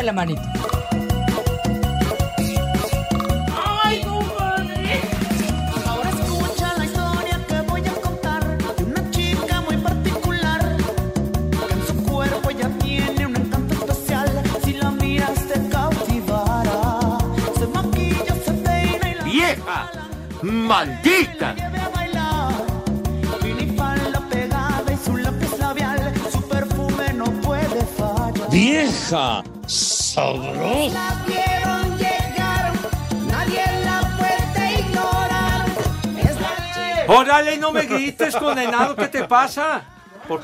Y la ¡Vieja! ¡Maldita! ¡Vieja! La ¡Órale, no me grites, condenado! ¿Qué te pasa? Por,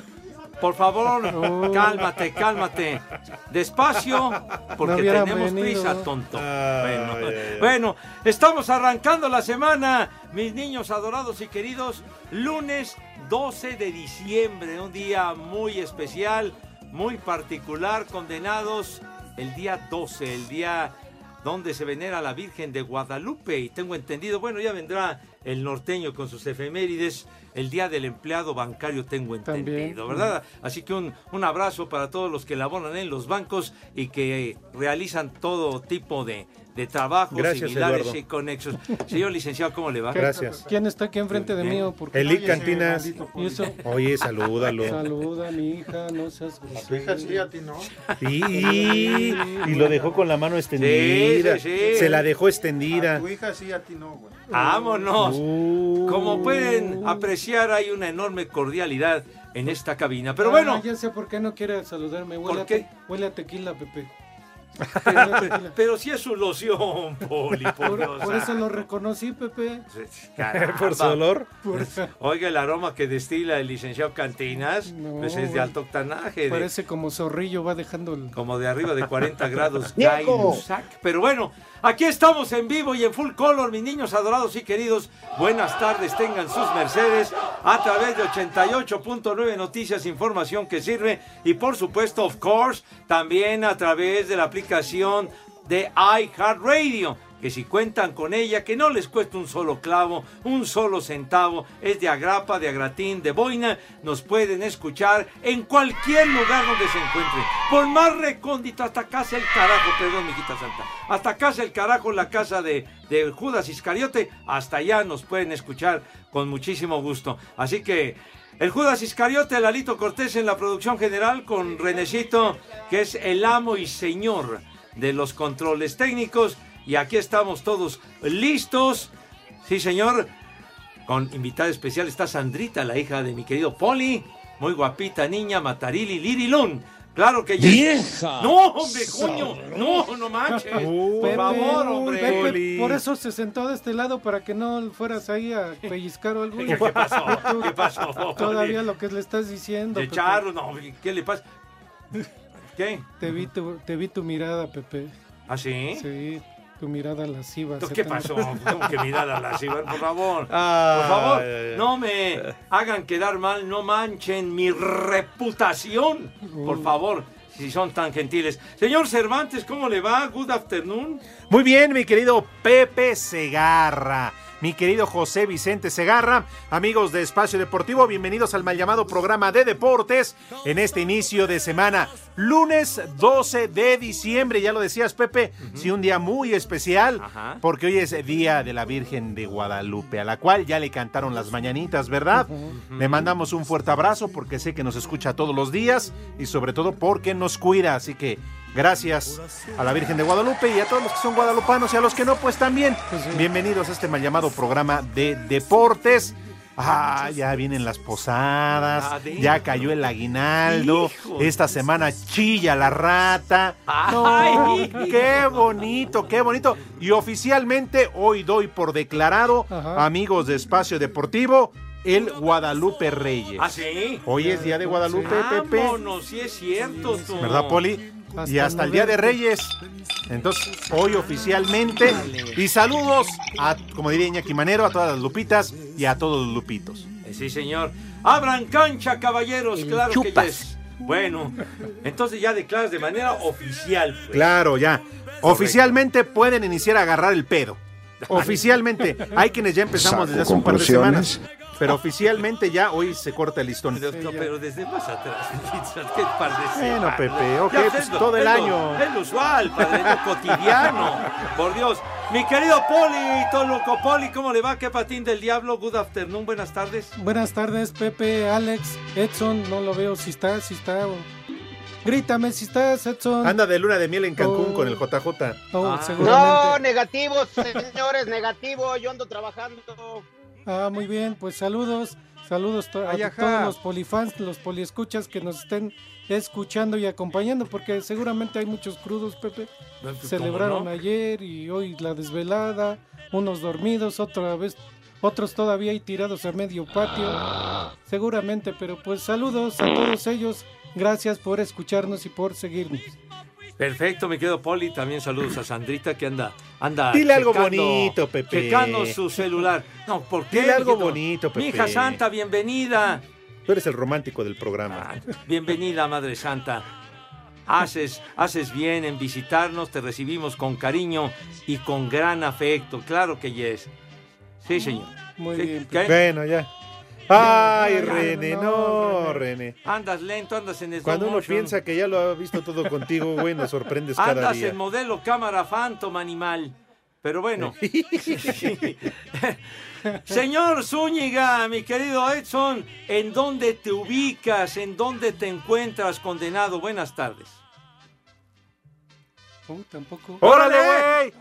por favor, cálmate, cálmate. Despacio, porque tenemos venido. prisa, tonto. Bueno, bueno, estamos arrancando la semana, mis niños adorados y queridos. Lunes 12 de diciembre, un día muy especial, muy particular, condenados. El día 12, el día donde se venera la Virgen de Guadalupe. Y tengo entendido, bueno, ya vendrá el norteño con sus efemérides, el Día del Empleado Bancario, tengo entendido, También. ¿verdad? Así que un, un abrazo para todos los que laboran en los bancos y que realizan todo tipo de, de trabajos Gracias, similares Eduardo. y conexos. Señor licenciado, ¿cómo le va? Gracias. ¿Quién está aquí enfrente de mí? o por qué? Eli Cantinas. ¿Y eso? Oye, salúdalo. Saluda a mi hija, no seas grosero. sí, a ti no. Sí, y lo dejó con la mano extendida. Sí, sí, sí. Se la dejó A extendida. tu hija sí, a ti no, güey. ¡Vámonos! Uh. Como pueden apreciar, hay una enorme cordialidad en esta cabina. Pero Ah, bueno, ya sé por qué no quiere saludarme. Huele, huele a tequila, Pepe. pero, pero si es su loción, Poli, por, Por, Dios por eso lo reconocí, Pepe. Caramba. Por su olor. Por- Oiga, el aroma que destila el licenciado Cantinas, No, pues es de alto octanaje, de- parece como zorrillo, va dejando el... como de arriba de 40 grados. Pero bueno, aquí estamos en vivo y en full color, mis niños adorados y queridos. Buenas tardes, tengan sus mercedes a través de 88.9 Noticias, información que sirve. Y por supuesto, of course, también a través de la aplicación de iHeartRadio. Que si cuentan con ella, que no les cuesta un solo clavo, un solo centavo, es de agrapa, de agratín, de boina, nos pueden escuchar en cualquier lugar donde se encuentren. Por más recóndito, hasta casa el carajo, perdón, mijita santa, hasta casa el carajo, la casa de, de Judas Iscariote, hasta allá nos pueden escuchar con muchísimo gusto. Así que el Judas Iscariote, Lalito Cortés en la producción general, con Renecito, que es el amo y señor de los controles técnicos. Y aquí estamos todos listos. Sí, señor. Con invitada especial está Sandrita, la hija de mi querido Poli. Muy guapita niña, Matarili Lirilun. Claro que ya. ¡Vieja! No, hombre, coño. No, no manches. Uh, Por Pepe, favor, hombre. Pepe, por eso se sentó de este lado, para que no fueras ahí a pellizcar o algo. ¿Qué, qué pasó? ¿Qué pasó? Todavía lo que le estás diciendo. De Pepe. charro, no, ¿qué le pasa? ¿Qué? Te vi tu, te vi tu mirada, Pepe. ¿Ah, sí? Sí, tu mirada lasciva. ¿Tú se ¿Qué pasó? ¿Cómo que mirada lasciva? Por favor. Ah, Por favor, no me hagan quedar mal, no manchen mi reputación. Por favor, si son tan gentiles. Señor Cervantes, ¿cómo le va? Good afternoon. Muy bien, mi querido Pepe Segarra. Mi querido José Vicente Segarra, amigos de Espacio Deportivo, bienvenidos al mal llamado programa de deportes en este inicio de semana, lunes 12 de diciembre, ya lo decías Pepe, sí, un día muy especial, Ajá. porque hoy es día de la Virgen de Guadalupe, a la cual ya le cantaron las mañanitas, ¿verdad? Le mandamos un fuerte abrazo porque sé que nos escucha todos los días y sobre todo porque nos cuida, así que gracias a la Virgen de Guadalupe y a todos los que son guadalupanos y a los que no, pues también. Bienvenidos a este mal llamado programa de deportes. Ah, ya vienen las posadas, Adentro. ya cayó el aguinaldo, Hijo esta semana chilla la rata. No, Ay. qué bonito, qué bonito. Y oficialmente hoy doy por declarado, Ajá. amigos de Espacio Deportivo, el Guadalupe Reyes. ¿Ah, sí? Hoy es día de Guadalupe, Pepe. Vámonos, sí es cierto. tú. ¿Verdad, Poli? Hasta y hasta el Día de. Reyes. Entonces, hoy oficialmente. Y saludos a, como diría Iñaki Manero, a todas las lupitas y a todos los lupitos. Eh, Sí, señor. Abran cancha, caballeros, claro que yes. Bueno, entonces ya declaras de manera oficial. pues. Claro, ya. Oficialmente pueden iniciar a agarrar el pedo. Oficialmente. Hay quienes ya empezamos desde hace un par de semanas. Pero oficialmente ya hoy se corta el listón. Pero, pero desde más atrás, ¿qué par de Bueno? Pepe, ok, Ya, pues es lo- todo el es lo- año. Es lo usual, padre, es lo cotidiano. Por Dios. Mi querido Poli, Toluco Poli, ¿cómo le va? ¿Qué patín del diablo? Good afternoon, buenas tardes. Buenas tardes, Pepe, Alex, Edson. No lo veo si está, si está. o- Grítame si estás, Edson. Anda de luna de miel en Cancún Oh. con el JJ. Oh, Ah. No, negativo, señores, negativo. Yo ando trabajando. Ah, muy bien, pues saludos, saludos to- a ajá. todos los polifans, los poliescuchas que nos estén escuchando y acompañando, porque seguramente hay muchos crudos, Pepe. ¿Cómo Celebraron no? ayer y hoy la desvelada, unos dormidos, otra vez, otros todavía ahí tirados a medio patio. Seguramente, pero pues saludos a todos ellos. Gracias por escucharnos y por seguirnos. Perfecto, mi querido Poli. También saludos a Sandrita que anda. anda Dile algo bonito, Pepe. Checando su celular. No, ¿por qué? Dile algo bonito, Pepe. Mi hija Santa, bienvenida. Tú eres el romántico del programa. Ah, Bienvenida, Madre Santa. Haces, haces bien en visitarnos, te recibimos con cariño y con gran afecto. Claro que yes. Sí, señor. Muy ¿Qué- bien. qué? Bueno, ya. Ay, René, no, René. Andas lento, andas en slow Cuando uno motion. piensa que ya lo ha visto todo contigo, güey, nos sorprendes cada Andas día. en modelo cámara Phantom animal. Pero bueno. Señor Zúñiga, mi querido Edson, ¿en dónde te ubicas? ¿En dónde te encuentras condenado? Buenas tardes. Tampoco. ¡Órale, güey!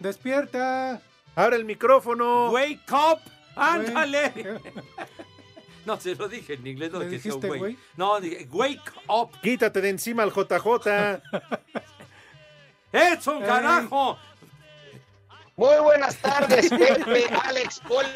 Despierta. ¡Abre el micrófono! Wake up, ándale. No, se lo dije en inglés, no ¿Le que sea dijiste güey. güey? No, dije, wake up. Quítate de encima al JJ. Edson, Ey. carajo. Muy buenas tardes, Pepe, Alex, Poli.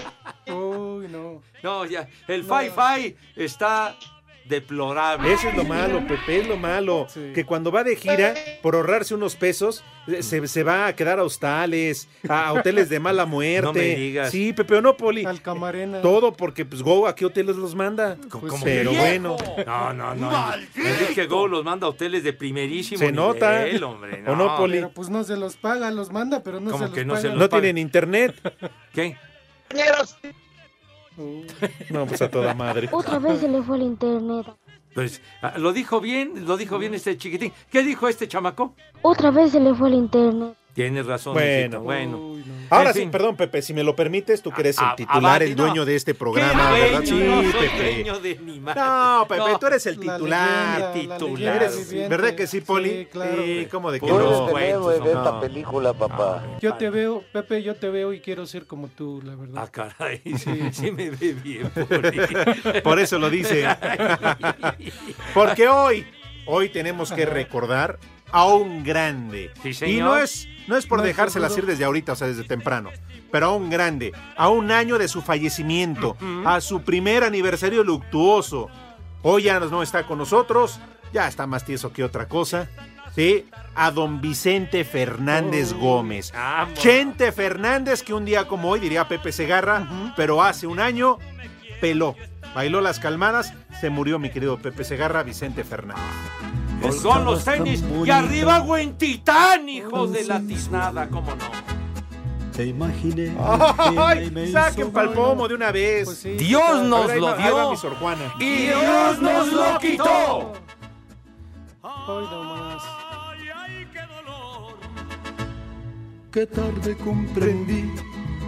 Uy, no. No, ya, el No. Fi-Fi está deplorable. Eso es lo malo, Pepe, es lo malo. Sí. Que cuando va de gira, por ahorrarse unos pesos, eh, se, se va a quedar a hostales, a hoteles de mala muerte. No me digas. Sí, Pepe, ¿o no, Poli? Al camarena. Todo porque, pues, Go, ¿a qué hoteles los manda? Como Pues, Pero viejo. bueno, No, no, no. Enrique Go los manda a hoteles de primerísimo Se nota. hombre. ¿O no, Poli? Pero pues no se los paga, los manda, pero no ¿Cómo se los que no paga. se los no paga? tienen internet. ¿Qué? Uh, No, pues a toda madre. Otra vez se le fue el internet. Pues ah, lo dijo bien, lo dijo bien este chiquitín. ¿Qué dijo este chamaco? Otra vez se le fue el internet. Tienes razón, Bueno. bueno. uy, no. Ahora En sí, fin. perdón, Pepe, si me lo permites, tú que eres el Ah, titular, ah, el no. dueño de este ¿Qué programa, dueño? ¿verdad? Sí, No soy Pepe. dueño de ni más. No, Pepe, No. tú eres el La titular. leyenda, la titular. leyenda Eres-. ¿Verdad que sí, Poli? Sí, claro. Sí, ¿cómo de que no? héroe de esta película, papá. Yo te veo, Pepe, yo te veo y quiero ser como tú, la verdad. Ah, caray, sí, sí me ve bien, Poli. Por eso lo dice. Porque hoy, hoy tenemos que recordar a un grande. Sí, y señor. no es, no es por No dejárselas ir desde ahorita, o sea, desde temprano. Pero a un grande, a un año de su fallecimiento, a su primer aniversario luctuoso. Hoy ya no está con nosotros, ya está más tieso que otra cosa. Sí, a don Vicente Fernández Oh. Gómez. Vámonos. Chente Fernández, que un día como hoy diría Pepe Segarra, pero hace un año peló, bailó las calmadas, se murió mi querido Pepe Segarra, Vicente Fernández. Colgó los tenis y arriba Titán, hijos de la tiznada, cómo no. Te imaginé. ¡Ay! ¡Saquen pa'l pomo de una vez! Pues sí, Dios nos Ahí lo dio mi Sor Juana. y Dios nos lo quitó. Hoy nomás. Qué tarde comprendí.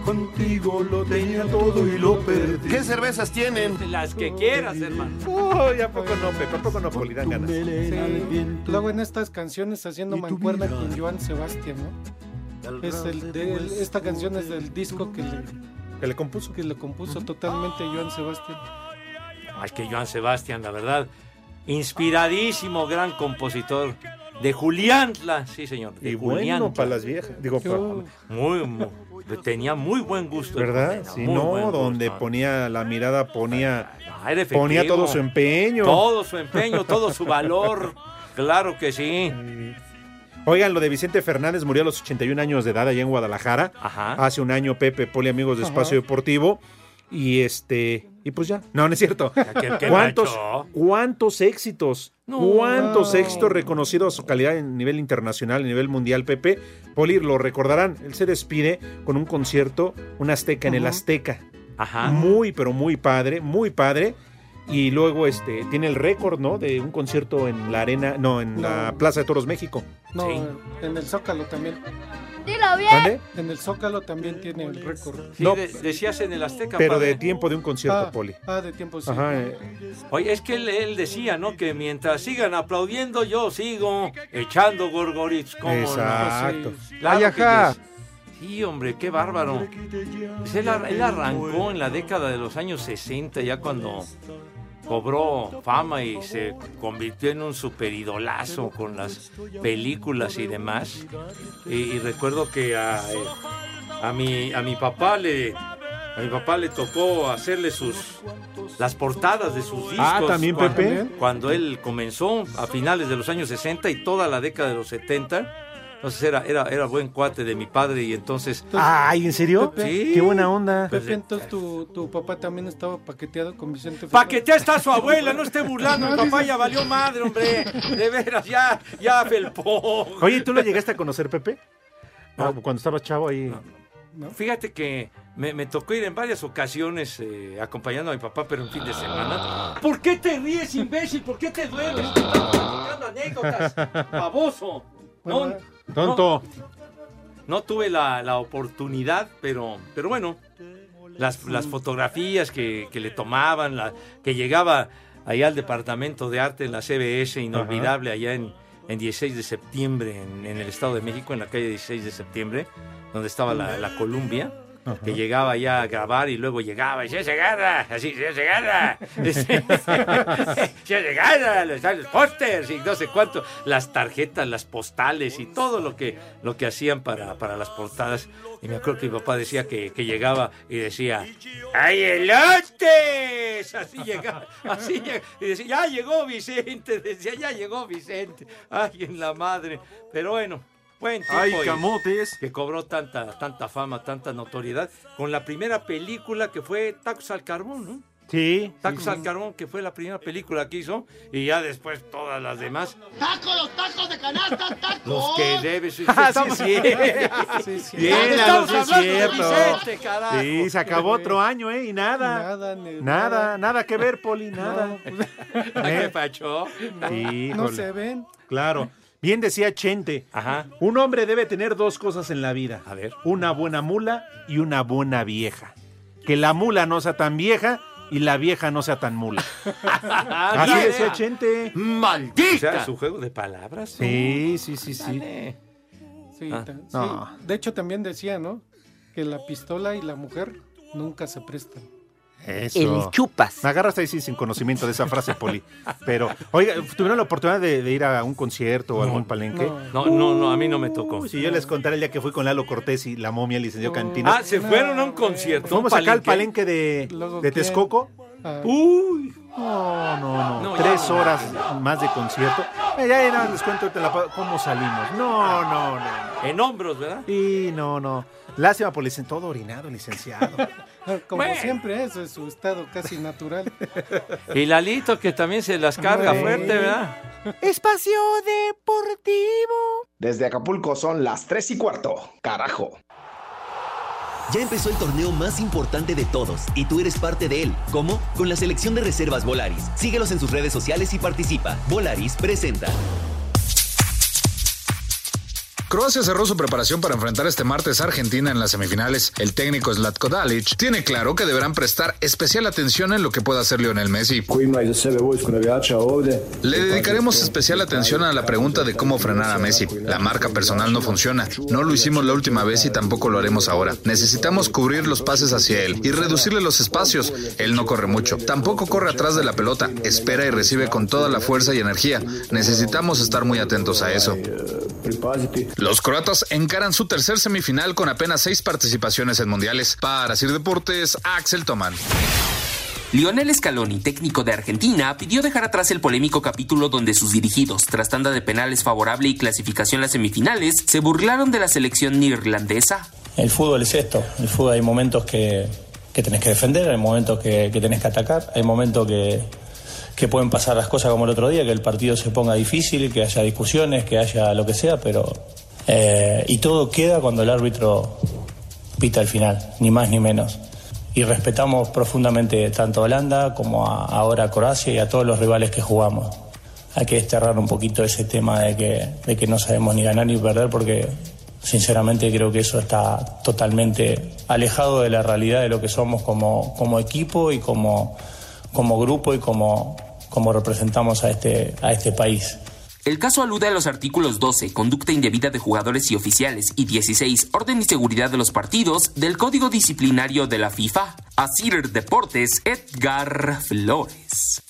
Contigo lo tenía todo y lo perdí. ¿Qué cervezas tienen? Las que quieras, hermano. ¡Uy! ¿A poco no, Pepe? ¿A poco no, Poli? Dan ganas. Sí. Luego en estas canciones haciendo mancuerna con Joan Sebastián, ¿no? Es el, de- el- esta canción es del disco que le Que le compuso. Que le compuso totalmente Joan Sebastián. Ay, que Joan Sebastián, la verdad. Inspiradísimo, gran compositor. De Juliantla, sí, señor. De Y bueno para las viejas. Digo, Yo- Muy, muy- tenía muy buen gusto. ¿verdad? Si muy no, donde gusto. ponía la mirada, ponía, Ah, efectivo. ponía todo su empeño. Todo su empeño, todo su valor. Claro que sí. Oigan, lo de Vicente Fernández murió a los 81 años de edad allá en Guadalajara. Ajá. Hace un año, Pepe, Poli, amigos de Ajá. Espacio Deportivo. Y este, y pues ya. No, no es cierto. ¿Qué- qué ¿Cuántos, cuántos éxitos? No. ¿Cuántos No. éxitos reconocidos a su calidad en nivel internacional, a nivel mundial, Pepe? Poli, lo recordarán. Él se despide con un concierto, un Azteca en el. Azteca. Ajá. Muy, pero muy padre, muy padre. Y luego este tiene el récord, ¿no? De un concierto en la arena, no, en la No. Plaza de Toros México. No, Sí. en el Zócalo también. Dilo bien. ¿Dónde? En el Zócalo también tiene el récord. Sí, No. de- decías en el Azteca. Pero padre. de tiempo de un concierto, Ah, Poli. ah, de tiempo sí. Ajá. eh, Oye, es que él, él decía, ¿no? Que mientras sigan aplaudiendo, yo sigo echando gorgorits. ¿cómo no? Exacto. Sí. Claro Ay, ajá. Sí, hombre, qué bárbaro. Pues él, ar- él arrancó en la década de los años 60, ya cuando cobró fama y se convirtió en un superidolazo con las películas y demás. Y, y recuerdo que a, a mi, a mi papá le... A mi papá le tocó hacerle sus las portadas de sus discos. Ah, ¿también, cuando- Pepe? Cuando él comenzó a finales de los años 60 y toda la década de los 70. Entonces era, era, era buen cuate de mi padre y entonces... Ay, ¿en serio? Pepe. Sí. Qué buena onda. Pues, Pepe, entonces tu, tu papá también estaba paqueteado con Vicente Paquetea está su abuela, no esté burlando, mi No, papá ya valió madre, hombre. De veras, ya, ya felpó. Oye, ¿tú lo llegaste a conocer, Pepe? No. Ah, Cuando estabas chavo ahí. Fíjate que me, me tocó ir en varias ocasiones eh, acompañando a mi papá, pero en fin de semana. ¿Por qué te ríes, imbécil? ¿Por qué te duermes? Estamos platicando anécdotas, baboso. No, Tonto. no tuve la, la oportunidad, pero, pero bueno, las, las fotografías que, que le tomaban, la, que llegaba allá al departamento de arte en la CBS, inolvidable, allá en, en 16 de septiembre, en, en el Estado de México, en la calle 16 de septiembre, donde estaba la, la Columbia. Que llegaba allá a grabar y luego llegaba y se agarra, así se agarra, se agarra, los, los pósters y no sé cuánto, las tarjetas, las postales y todo lo que, lo que hacían para, para las portadas. Y me acuerdo que mi papá decía que, que llegaba y decía, ¡Hay elotes! Así llegaba, así llegaba. Y decía, ya llegó Vicente, decía, ya llegó Vicente. Ay, en la madre. Pero bueno, buen tipo. Ay, y- camotes. que cobró tanta, tanta fama, tanta notoriedad, con la primera película que fue Tacos al Carbón, ¿no? Sí. Tacos al Carbón, que fue la primera película que hizo, y ya después todas las demás. ¡Tacos, los tacos de canasta, tacos! Los que debes. Ah, sí, sí. Sí, sí. Bien, Estamos de cierto. Vicente, carajo. Sí, se acabó otro año, ¿eh? Y nada. Nada, ni- Nada, nada que ver, Poli, nada. No, ¿Qué pacho? Híjole. no se ven. Claro. Bien decía Chente. Ajá. Un hombre debe tener dos cosas en la vida. A ver. Una buena mula y una buena vieja. Que la mula no sea tan vieja y la vieja no sea tan mula. Así decía Chente. O ¡Maldita! sea, su juego de palabras. Sí, sí, sí, sí. Dale. Sí, Ah, ta- sí. no. De hecho, también decía, ¿no? Que la pistola y la mujer nunca se prestan. Eso. chupas. Me agarras ahí sí, sin conocimiento de esa frase, Poli. Pero, oiga, ¿tuvieron la oportunidad de, de ir a un concierto o algún palenque? No. No, no, no, a mí no me tocó. Uy, si yo les contaré el día que fui con Lalo Cortés y la momia licenciado Cantina. Ah, se fueron a un concierto. Fuimos acá al palenque? de, de. Texcoco. Ah, Uy. No, no, no. No, Tres ya. horas más de concierto. Eh, ya, nada, les cuento cómo salimos. No, no, no. En hombros, ¿verdad? Y no, no. Lástima por todo orinado, licenciado. como Bueno. siempre, eso es su estado casi natural. Y Lalito, que también se las carga fuerte. ¿verdad? Espacio Deportivo. Desde Acapulco son las 3 y cuarto. Carajo. Ya empezó el torneo más importante de todos y tú eres parte de él. ¿Cómo? Con la selección de reservas Volaris. Síguelos en sus redes sociales y participa. Volaris presenta. Croacia cerró su preparación para enfrentar este martes a Argentina en las semifinales. El técnico Zlatko Dalic tiene claro que deberán prestar especial atención en lo que pueda hacer Lionel Messi. Le dedicaremos especial atención a la pregunta de cómo frenar a Messi. La marca personal no funciona. No lo hicimos la última vez y tampoco lo haremos ahora. Necesitamos cubrir los pases hacia él y reducirle los espacios. Él no corre mucho. Tampoco corre atrás de la pelota. Espera y recibe con toda la fuerza y energía. Necesitamos estar muy atentos a eso. Los croatas encaran su tercer semifinal con apenas seis participaciones en mundiales. Para Sir Deportes, Axel Toman. Lionel Scaloni, técnico de Argentina, pidió dejar atrás el polémico capítulo donde sus dirigidos, tras tanda de penales favorable y clasificación a las semifinales, se burlaron de la selección neerlandesa. El fútbol es esto. El fútbol hay momentos que, que tenés que defender, hay momentos que, que tenés que atacar, hay momentos que, que pueden pasar las cosas como el otro día, que el partido se ponga difícil, que haya discusiones, que haya lo que sea, pero... eh, y todo queda cuando el árbitro pita al final, ni más ni menos. Y respetamos profundamente tanto a Holanda como a, ahora a Croacia y a todos los rivales que jugamos. Hay que desterrar un poquito ese tema de que, de que no sabemos ni ganar ni perder porque sinceramente creo que eso está totalmente alejado de la realidad de lo que somos como, como equipo y como, como grupo y como, como representamos a este, a este país. El caso alude a los artículos 12, conducta indebida de jugadores y oficiales, y 16, orden y seguridad de los partidos, del Código Disciplinario de la FIFA. Asir Deportes, Edgar Flores.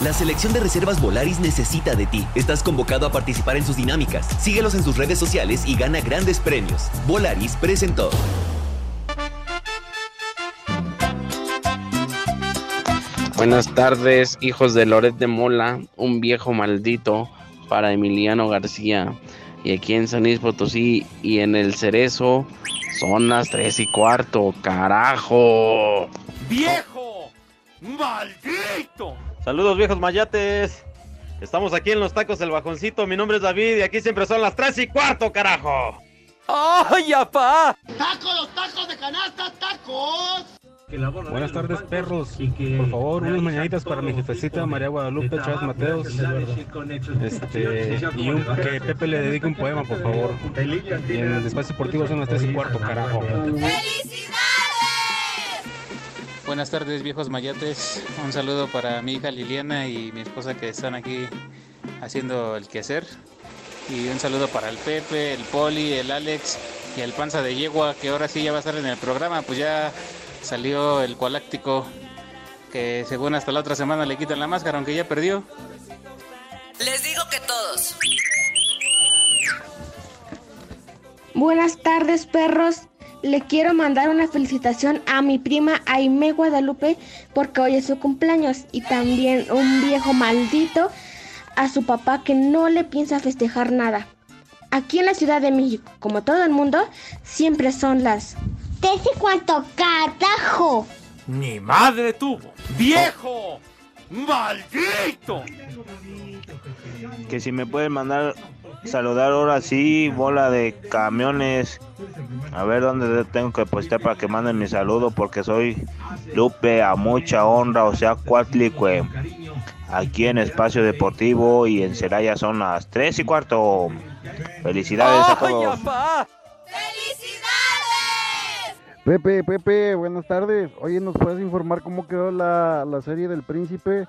La selección de reservas Volaris necesita de ti. Estás convocado a participar en sus dinámicas. Síguelos en sus redes sociales y gana grandes premios. Volaris presentó. Buenas tardes, hijos de Loret de Mola, un viejo maldito para Emiliano García. Y aquí en San Luis Potosí y en el Cerezo son las tres y cuarto, carajo. ¡Viejo! ¡Maldito! Saludos viejos mayates. Estamos aquí en los tacos del bajoncito. Mi nombre es David y aquí siempre son las tres y cuarto, carajo. ¡Ay, apá! ¡Tacos, los tacos de canasta, tacos! Buenas tardes, perros. Por favor, unas mañanitas para mi jefecita María Guadalupe Chávez Mateos. Este, y un, que Pepe le dedique un poema, por favor. Y en el espacio deportivo son las 3 y cuarto, carajo. Buenas tardes, viejos mayates. Un saludo para mi hija Liliana y mi esposa que están aquí haciendo el quehacer. Y un saludo para el Pepe, el Poli, el Alex y el Panza de Yegua, que ahora sí ya va a estar en el programa. Pues ya salió el Cualáctico, que según hasta la otra semana le quitan la máscara, aunque ya perdió. Les digo que todos. Buenas tardes, perros. Le quiero mandar una felicitación a mi prima Aime Guadalupe porque hoy es su cumpleaños y también un viejo maldito a su papá que no le piensa festejar nada. Aquí en la Ciudad de México, como todo el mundo, siempre son las tres y cuarto carajo. ¡Mi madre tuvo! ¡Viejo! ¡Maldito! Que si me pueden mandar saludar ahora sí, bola de camiones. A ver dónde tengo que postear para que manden mi saludo porque soy Lupe a mucha honra, o sea, Cuatlicue. Aquí en Espacio Deportivo y en Celaya son las 3 y cuarto. Felicidades a todos. Pepe, Pepe, buenas tardes. Oye, ¿nos puedes informar cómo quedó la, la serie del príncipe?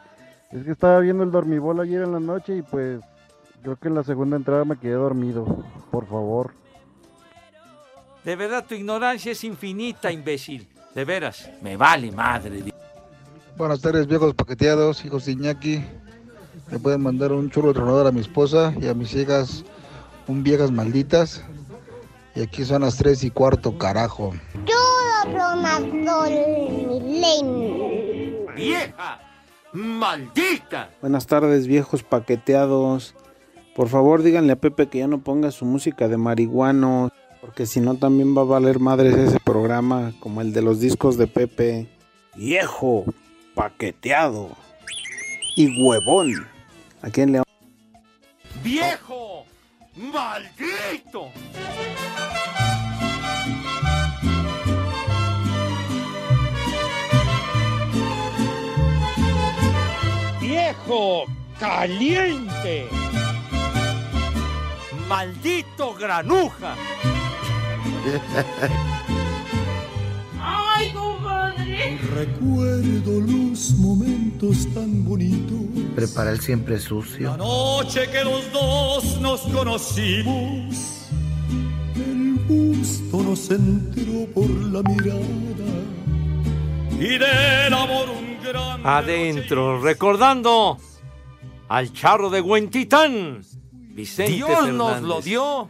Es que estaba viendo el dormibol ayer en la noche y pues creo que en la segunda entrada me quedé dormido. Por favor. De verdad, tu ignorancia es infinita, imbécil. De veras, me vale madre. Buenas tardes, viejos paqueteados, hijos de Iñaki. Me pueden mandar un churro tronador a mi esposa y a mis hijas, un viejas malditas. Y aquí son las 3 y cuarto, carajo. Ronaldo Milen. ¡Vieja! ¡Maldita! Buenas tardes, viejos paqueteados. Por favor, díganle a Pepe que ya no ponga su música de marihuano, porque si no también va a valer madres ese programa, como el de los discos de Pepe. Viejo, paqueteado y huevón. ¿A quién le ¡Viejo! ¡Maldito! ¡Viejo! ¡Caliente! ¡Maldito granuja! ¡Ay, compadre! Recuerdo los momentos tan bonitos. Prepara el siempre sucio. Noche que los dos nos conocimos. El gusto nos entró por la mirada. Y del amor un. Adentro, recordando al charro de Huentitán. Vicente Dios nos lo dio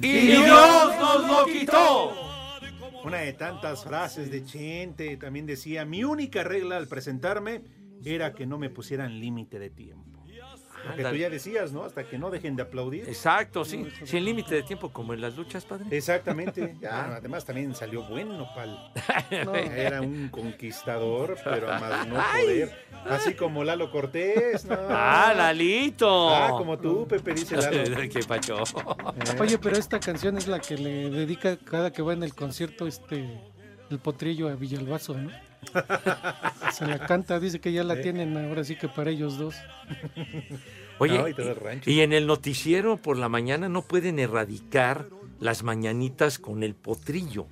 y, Y Dios Dios nos lo quitó. Una de tantas frases de Chente también decía, mi única regla al presentarme era que no me pusieran límite de tiempo. Lo que tú ya decías, ¿no? Hasta que no dejen de aplaudir. Exacto, sí. Sin límite de tiempo, como en las luchas, padre. Exactamente. Ya, además también salió buen nopal. No, era un conquistador, pero a más no poder. Así como Lalo Cortés, ¿no? Ah, Lalito. Ah, como tú, Pepe, dice Lalo. Qué pacho. Oye, pero esta canción es la que le dedica cada que va en el concierto este el potrillo a Villalbazo, ¿no? Se la canta, dice que ya la tienen ahora sí que para ellos dos. Oye, No, y y, en el noticiero por la mañana no pueden erradicar las mañanitas con el potrillo.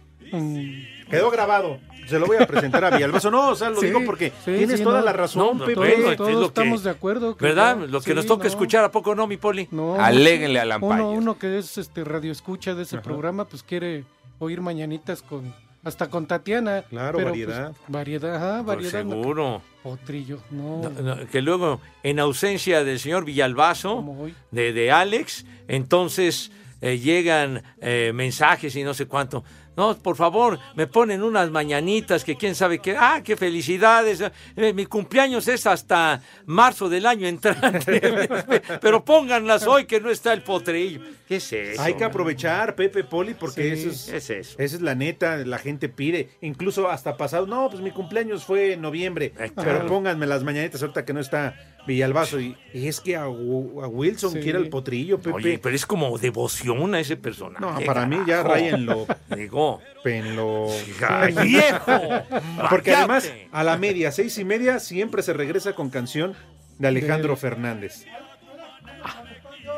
Quedó grabado. Se lo voy a presentar a Villalbazo. No, o sea, lo Sí, digo porque sí, tienes sí, toda no. la razón, No, Pepe. bueno, todos es que- estamos de acuerdo. que ¿Verdad? Lo que sí, nos toca no. escuchar, ¿a poco no, mi poli? No, Aléguenle al uno, Umpire. uno que es este radio escucha de ese programa, pues quiere oír mañanitas con hasta con Tatiana. Claro, pero, variedad. pues, variedad, ajá, Pues variedad. no- seguro. Potrillo, no. No, no, que luego, en ausencia del señor Villalbazo, de, de Alex, entonces eh, llegan eh, mensajes y no sé cuánto. No, por favor, me ponen unas mañanitas que quién sabe qué. Ah, qué felicidades. Eh, mi cumpleaños es hasta marzo del año entrante. Pero pónganlas hoy que no está el potrillo. ¿Qué es eso? Hay que aprovechar, Pepe Poli, porque Sí, eso es, es eso. esa es la neta, la gente pide, incluso hasta pasado, no, pues mi cumpleaños fue en noviembre, pero claro. pónganme las mañanitas ahorita que no está Villalbazo, y, y es que a, Wilson Sí. quiere el potrillo, Pepe. Oye, pero es como devoción a ese personaje. no, para mí ya rayenlo, Digo, en lo... ¡Ay, viejo! Porque además, a la media, seis y media, siempre se regresa con canción de Alejandro Fernández.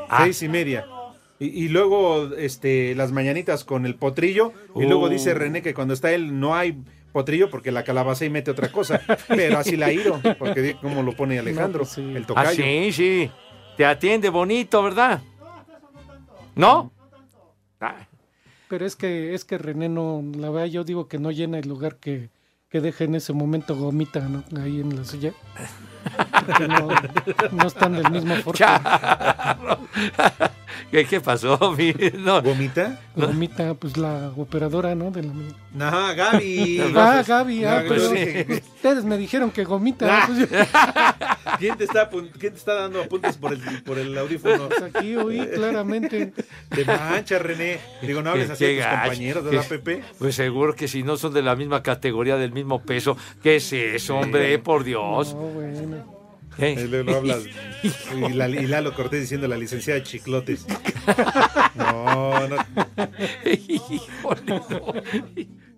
Ah. Seis y media. Y, y luego este, las mañanitas con el potrillo. Y luego Uh. dice René que cuando está él no hay potrillo porque la calabaza y mete otra cosa. Pero así la iro, porque di cómo lo pone Alejandro, el tocayo. Ah, sí, sí. Te atiende bonito, ¿verdad? ¿No? Ah, Pero es que es que René no, la verdad yo digo que no llena el lugar que, que deja en ese momento gomita, ¿no? Ahí en la silla. Porque no, no están del mismo forma. Charro. ¿Qué, qué pasó? No. ¿Gomita? Gomita, pues la operadora, ¿no? De la... No, Gaby. Ah, Gaby, ah, No, pero yo dije- ustedes me dijeron que gomita. pues, yo- ¿Quién te está, quién te está dando apuntes por el, por el audífono? Pues aquí oí claramente. De mancha, René. Digo, no hables así a tus compañeros, ¿verdad, Qué- Pepe? Pues seguro que si no son de la misma categoría, del mismo peso. ¿Qué es eso, hombre? Por Dios. No, bueno. ¿Eh? Luego hablas. Y, la- y Lalo Cortés diciendo la licenciada de Chiclotes. No, no.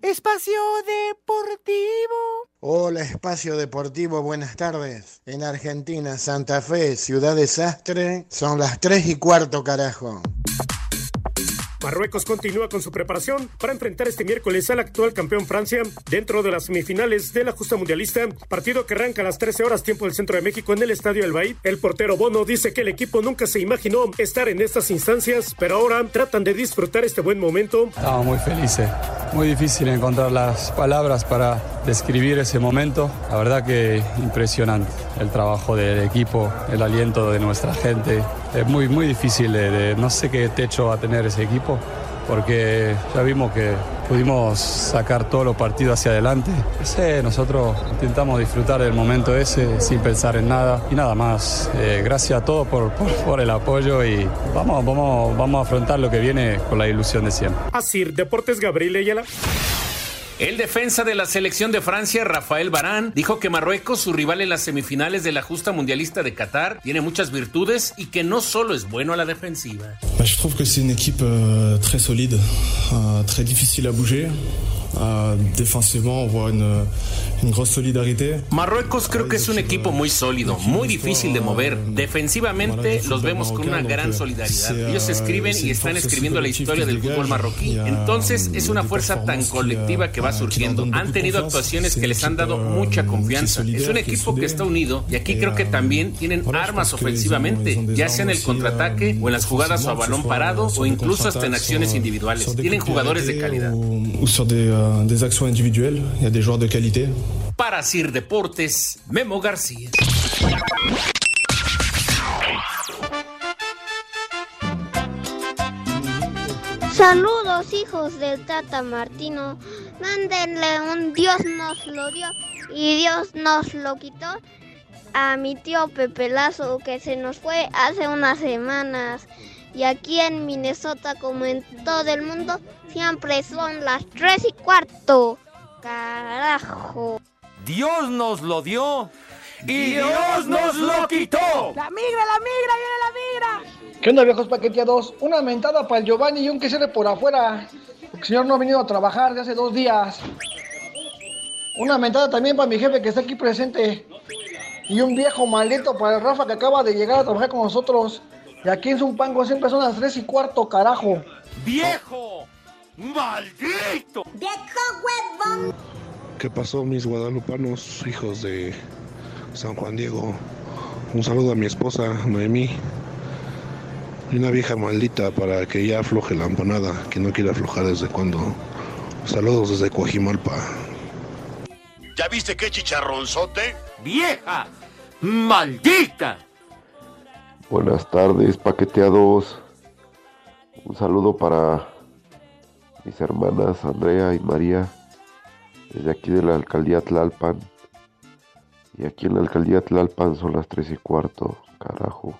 Espacio Deportivo. Hola, Espacio Deportivo, buenas tardes. En Argentina, Santa Fe, Ciudad Desastre, son las 3 y cuarto, carajo. Marruecos continúa con su preparación para enfrentar este miércoles al actual campeón Francia dentro de las semifinales de la justa mundialista, partido que arranca a las 13 horas tiempo del centro de México en el Estadio El Baid. El portero Bono dice que el equipo nunca se imaginó estar en estas instancias, pero ahora tratan de disfrutar este buen momento. Estamos muy felices. Muy difícil encontrar las palabras para describir ese momento. La verdad que impresionante. El trabajo del equipo, el aliento de nuestra gente. Es muy, muy difícil. de- no sé qué techo va a tener ese equipo, porque ya vimos que pudimos sacar todos los partidos hacia adelante. No nosotros intentamos disfrutar del momento ese sin pensar en nada y nada más. Eh, gracias a todos por, por, por el apoyo y vamos, vamos, vamos a afrontar lo que viene con la ilusión de siempre. Así, Deportes Gabriel Ayala. El defensa de la selección de Francia, Rafael Barán, dijo que Marruecos, su rival en las semifinales de la justa mundialista de Qatar, tiene muchas virtudes y que no solo es bueno a la defensiva. Bah, je que c'est une équipe euh, très solide, euh, très bouger. Euh, défensivement, on voit une, une grosse solidarité. Marruecos creo que es un equipo muy sólido, muy difícil de mover. Defensivamente los vemos con una gran solidaridad. Ellos escriben y están escribiendo la historia del fútbol marroquí. Entonces es una fuerza tan colectiva que va surgiendo. Han tenido actuaciones que les han dado mucha confianza. Es un equipo que está unido y aquí creo que también tienen armas ofensivamente, ya sea en el contraataque o en las jugadas a balón parado o incluso hasta en acciones individuales. Tienen jugadores de calidad. Euh, des actions individuelles, il y a des joueurs de qualité. Para Sir Deportes, Memo García. Saludos hijos del Tata Martino, mándenle un Dios nos lo dio y Dios nos lo quitó a mi tío Pepe Lazo que se nos fue hace unas semanas. Y aquí en Minnesota, como en todo el mundo, siempre son las tres y cuarto. Carajo. Dios nos lo dio y Dios nos lo quitó. La migra, la migra, viene la migra. ¿Qué onda, viejos paqueteados? Una mentada para el Giovanni y un que se por afuera. El señor no ha venido a trabajar desde hace dos días. Una mentada también para mi jefe que está aquí presente. Y un viejo maldito para el Rafa que acaba de llegar a trabajar con nosotros. Y aquí en Zumpango siempre son las tres y cuarto, carajo. ¡Viejo! ¡Maldito! ¡Viejo huevón! ¿Qué pasó, mis guadalupanos, hijos de San Juan Diego? Un saludo a mi esposa, Noemí. Y una vieja maldita para que ya afloje la empanada, que no quiere aflojar desde cuando. Saludos desde Coajimalpa. ¿Ya viste qué chicharronzote? ¡Vieja! ¡Maldita! Buenas tardes, paqueteados. Un saludo para mis hermanas Andrea y María, desde aquí de la alcaldía Tlalpan. Y aquí en la alcaldía Tlalpan son las tres y cuarto, carajo.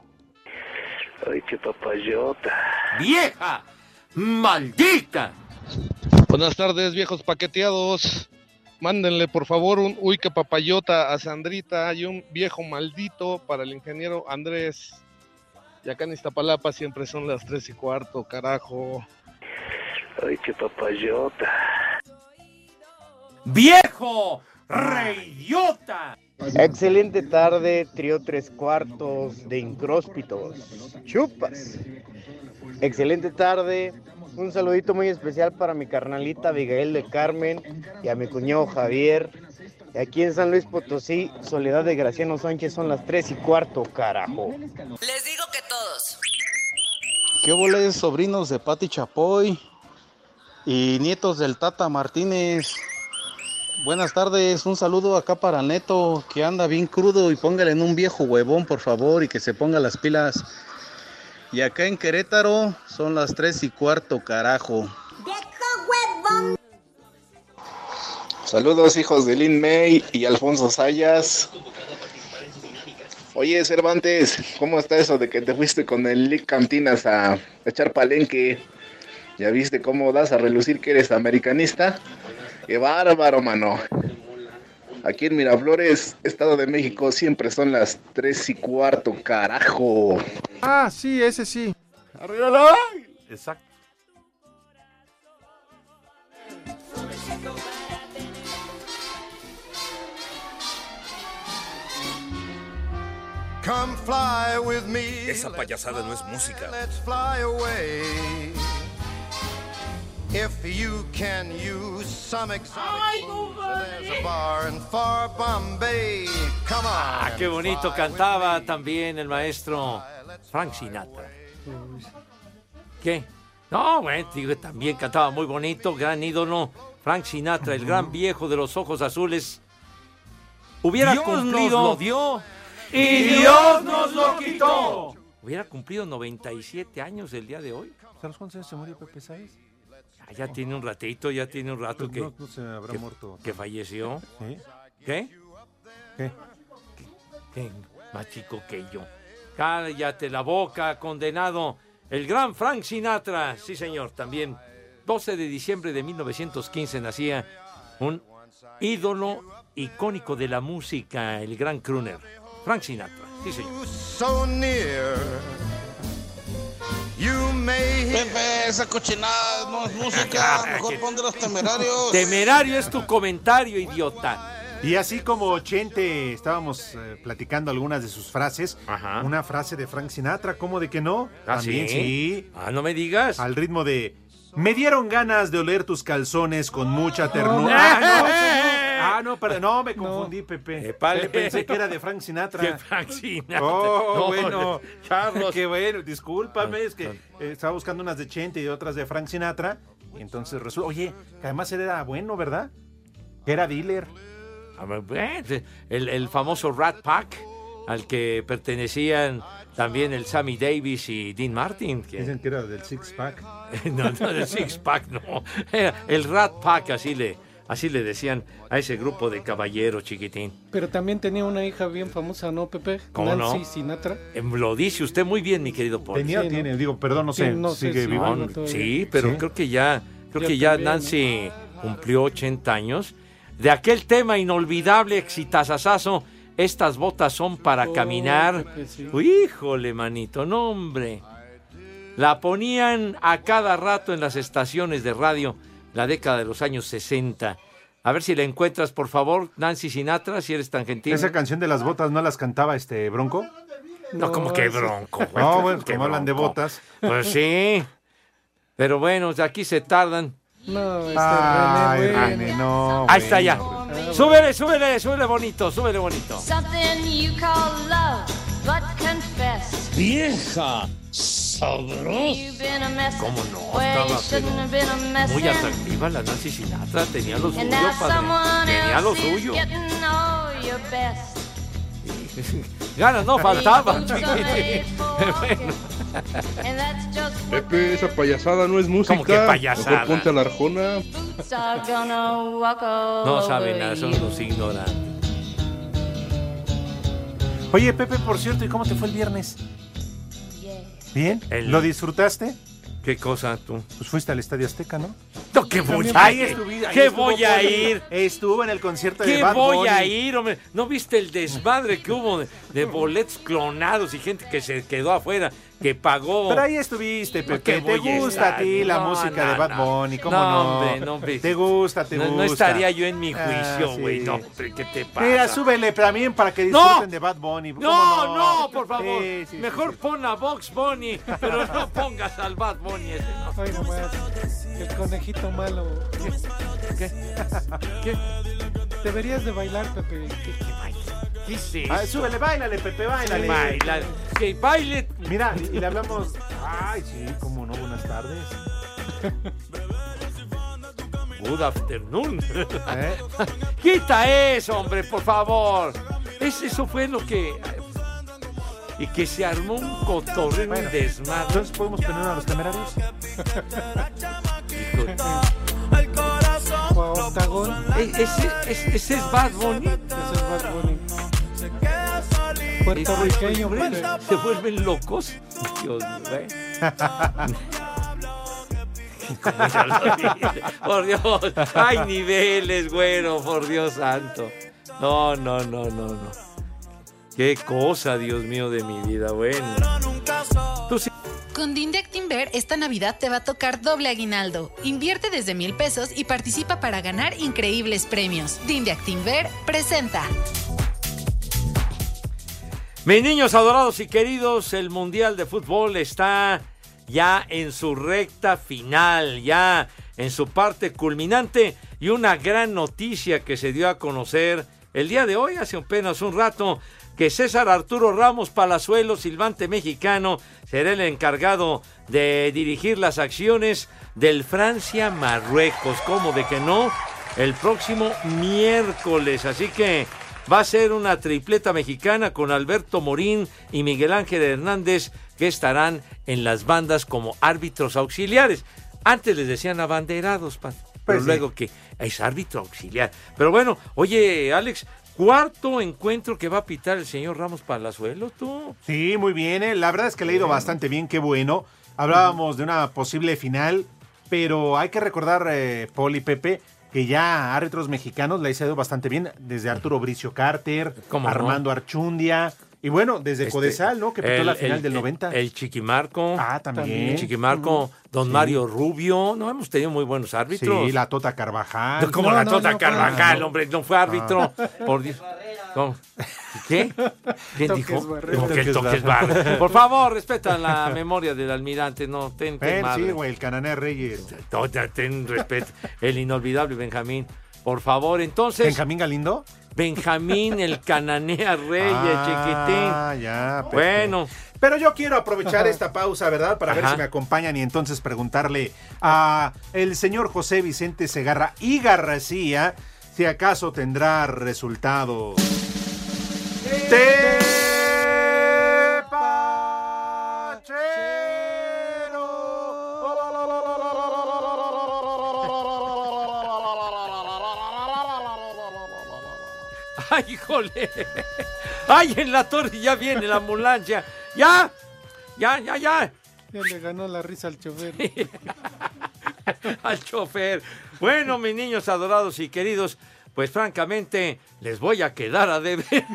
Ay, qué papayota. ¡Vieja! ¡Maldita! Buenas tardes, viejos paqueteados. Mándenle por favor un uy que papayota a Sandrita y un viejo maldito para el ingeniero Andrés. Y acá en Iztapalapa siempre son las tres y cuarto, carajo. Ay, qué papayota. ¡Viejo! ¡Reidiota! Excelente tarde, trío tres cuartos de incróspitos. Chupas. Excelente tarde. Un saludito muy especial para mi carnalita Abigail de Carmen y a mi cuñado Javier. Y aquí en San Luis Potosí, Soledad de Graciano Sánchez son las tres y cuarto, carajo. Les digo que. ¿Qué boles, sobrinos de Pati Chapoy y nietos del Tata Martínez? Buenas tardes, un saludo acá para Neto, que anda bien crudo y póngale en un viejo huevón, por favor, y que se ponga las pilas. Y acá en Querétaro son las tres y cuarto, carajo. Saludos hijos de Lin May y Alfonso Sayas. Oye Cervantes, ¿cómo está eso de que te fuiste con el Lick Cantinas a echar palenque? ¿Ya viste cómo das a relucir que eres americanista? ¡Qué bárbaro, mano! Aquí en Miraflores, Estado de México, siempre son las tres y cuarto, carajo. Ah, sí, ese sí. ¡Arriba Exacto. Come fly with me. Esa payasada no es música. Let's fly away. If you can use some exotic there's a bar in far Bombay. Come on. Ah, qué bonito cantaba también el maestro Frank Sinatra. ¿Qué? No, bueno, digo, también cantaba muy bonito, gran ídolo. Frank Sinatra, el gran viejo de los ojos azules. Hubiera Dios nos cumplido. lo dio y Dios nos lo quitó. Hubiera cumplido 97 años el día de hoy. ¿Sabes cuántos años se murió Pepe Sáenz? Ah, ya tiene un ratito, ya tiene un rato que, no- no se habrá que- muerto. que falleció. ¿Sí? ¿Qué? ¿Qué? ¿Qué? Más chico que yo. Cállate la boca, condenado. El gran Frank Sinatra. Sí, señor, también. 12 de diciembre de 1915 nacía un ídolo icónico de la música, el gran crooner. Frank Sinatra. Sí, señor. So near. You may Pepe, esa cochinada no es música. Mejor pon de los temerarios. Temerario es tu comentario, idiota. Y así como Chente estábamos eh, platicando algunas de sus frases, una frase de Frank Sinatra, ¿cómo de que no? ¿Ah, También sí? sí. Ah, no me digas. Al ritmo de Me dieron ganas de oler tus calzones con mucha No, ternura. Ah, no, ah, no, perdón, no, me confundí, Pepe. Epale. Pensé que era de Frank Sinatra. Que Frank Sinatra. Oh, No, bueno. Carlos. Qué bueno, discúlpame, es que eh, estaba buscando unas de Chente y otras de Frank Sinatra. Y entonces resulta, oye, que además él era bueno, ¿verdad? Que era dealer. Eh, El, el famoso Rat Pack, al que pertenecían también el Sammy Davis y Dean Martin. que- Dicen que era del Six Pack. no, no, del Six Pack, no. Era el Rat Pack, así le, así le decían a ese grupo de caballeros chiquitín. Pero también tenía una hija bien famosa, ¿no, Pepe? ¿Cómo Nancy no? Sinatra. Lo dice usted muy bien, mi querido Paul. Tenía tiene, digo, perdón, no sé, Sí, no sé sigue si vivo. Sí, pero Sí. creo que ya, creo Ya que ya también, ¿no? Nancy cumplió 80 años. De aquel tema inolvidable, exitazazazo, estas botas son para Oh, caminar. Pepe. Híjole, manito, no, hombre. La ponían a cada rato en las estaciones de radio, la década de los años 60. A ver si la encuentras, por favor, Nancy Sinatra, si eres tan gentil. Esa canción de las botas no las cantaba este Bronco. No, como que bronco. güey. No, bueno, como hablan de botas. Pues sí. Pero bueno, de aquí se tardan. No, este Ay, René, bueno. René, no. Ahí está ya. Súbele, súbele, súbele bonito, súbele bonito. Something you call love, but confess. Vieja mess. ¿Cómo no? Estaba pero muy atractiva la Nancy Sinatra. Tenía lo suyo, And now padre. someone Tenía lo suyo. Ganas no faltaban. Bueno. you. And that's just what Pepe, esa payasada no es música. ¿Cómo que payasada? Mejor ponte a la arjona. No saben nada, son los ignorantes. Oye, Pepe, por cierto, ¿y cómo te fue el viernes? ¿Bien? El- ¿Lo disfrutaste? ¿Qué cosa tú? Pues fuiste al Estadio Azteca, ¿no? No, ¿qué voy a ir? estuvi- ahí ¿Qué estuvo voy a ir? Estuvo en el concierto de ¿Qué Bad voy a Bunny. ir, hombre? ¿No viste el desmadre que hubo de, de boletos clonados y gente que se quedó afuera, que pagó? Pero ahí estuviste, ¿Por Pepe. qué Te gusta a ti la No, música no, de Bad. Bunny, ¿cómo No, hombre, no, hombre. Te gusta, te gusta. no estaría yo en mi Ah, juicio, güey. sí. No, hombre, ¿qué te pasa? Mira, súbele también para que disfruten de Bad Bunny. ¿Cómo No, no, por favor. Sí, sí, Mejor pon a Box Bunny, pero no pongas al Bad Bunny ese, no. Ay, nomás, el conejito malo. ¿Qué? ¿Qué? Deberías de bailar, Pepe. ¿Qué es eso? Ah, súbele, bailale, Pepe, bailale. Baila. Que baile. Mira, y le hablamos. Ay, sí, cómo no, buenas tardes. Good afternoon. ¿Eh? Quita eso, hombre, por favor. Es- eso fue lo que. Y que se armó un cotorreo, Bueno, un desmadre. Entonces, ¿podemos poner a los temerarios? Híjole. O a Octagón. E- Ese, ese- ese es Bad Bunny. Ese es Bad Bunny. Puertorriqueño, Se vuelven-. Se vuelven locos. Dios mío, ¿eh? Por Dios, hay niveles, güero, por Dios santo. No, no, no, no, no. Qué cosa, Dios mío, de mi vida, bueno. Tú sí. Con Dinde Actinver, esta Navidad te va a tocar doble aguinaldo. Invierte desde mil pesos y participa para ganar increíbles premios. Dinde Actinver presenta. Mis niños adorados y queridos, el Mundial de Fútbol está ya en su recta final, ya en su parte culminante y una gran noticia que se dio a conocer el día de hoy, hace apenas un rato, que César Arturo Ramos Palazuelo, silbante mexicano, será el encargado de dirigir las acciones del Francia-Marruecos. ¿Cómo de que no? El próximo miércoles. Así que va a ser una tripleta mexicana con Alberto Morín y Miguel Ángel Hernández que estarán en las bandas como árbitros auxiliares. Antes les decían abanderados, pa, pero sí. luego que es árbitro auxiliar. Pero bueno, oye, Alex, cuarto encuentro que va a pitar el señor Ramos Palazuelo, tú. Sí, muy bien. eh. La verdad es que le ha ido bastante bien, qué bueno. Hablábamos de una posible final, pero hay que recordar, eh, y Pepe, que ya árbitros mexicanos le ha ido bastante bien, desde Arturo Bricio Carter. Armando Archundia, Y bueno, desde Este, Codesal, ¿no? Que pitó el- la final el- del 90. El Chiquimarco. Ah, también. Chiquimarco, don Sí. Mario Rubio. No, hemos tenido muy buenos árbitros. Sí, la Tota Carvajal. No, como No, la Tota no, Carvajal, no. hombre, no fue árbitro. Ah. Por Dios. ¿Cómo? ¿Qué? ¿Quién dijo? ¿Cómo que. Barrera? Por favor, respeta la memoria del almirante. No, ten, ten madre. sí, güey, el Cananea Reyes. Ten respeto. El inolvidable Benjamín. Por favor, entonces. ¿Benjamín Galindo? Benjamín, el Cananea Reyes, Ah, ya. Bueno. Pero yo quiero aprovechar esta pausa, ¿verdad? Para ver si me acompañan y entonces preguntarle a el señor José Vicente Segarra y García si acaso tendrá resultados. ¡Ay, híjole! ¡Ay, en la torre ya viene la ambulancia! ¡Ya! ¡Ya, ya, ya! Ya le ganó la risa al chofer. al chofer. Bueno, mis niños adorados y queridos, pues francamente les voy a quedar a deber.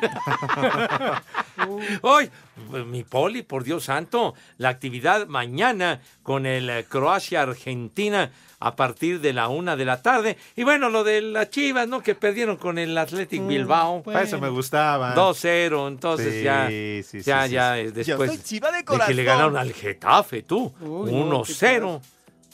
Hoy, pues, mi poli, por Dios santo, la actividad mañana con el eh, Croacia-Argentina a partir de la una de la tarde. Y bueno, lo de las chivas, ¿no? Que perdieron con el Athletic Mm, Bilbao. Eso me gustaba. 2-0, entonces Sí, ya, sí, sí, ya, sí, ya, sí. Yo después soy chiva de que le corazón. ganaron al Getafe, tú, Uy, no, 1-0.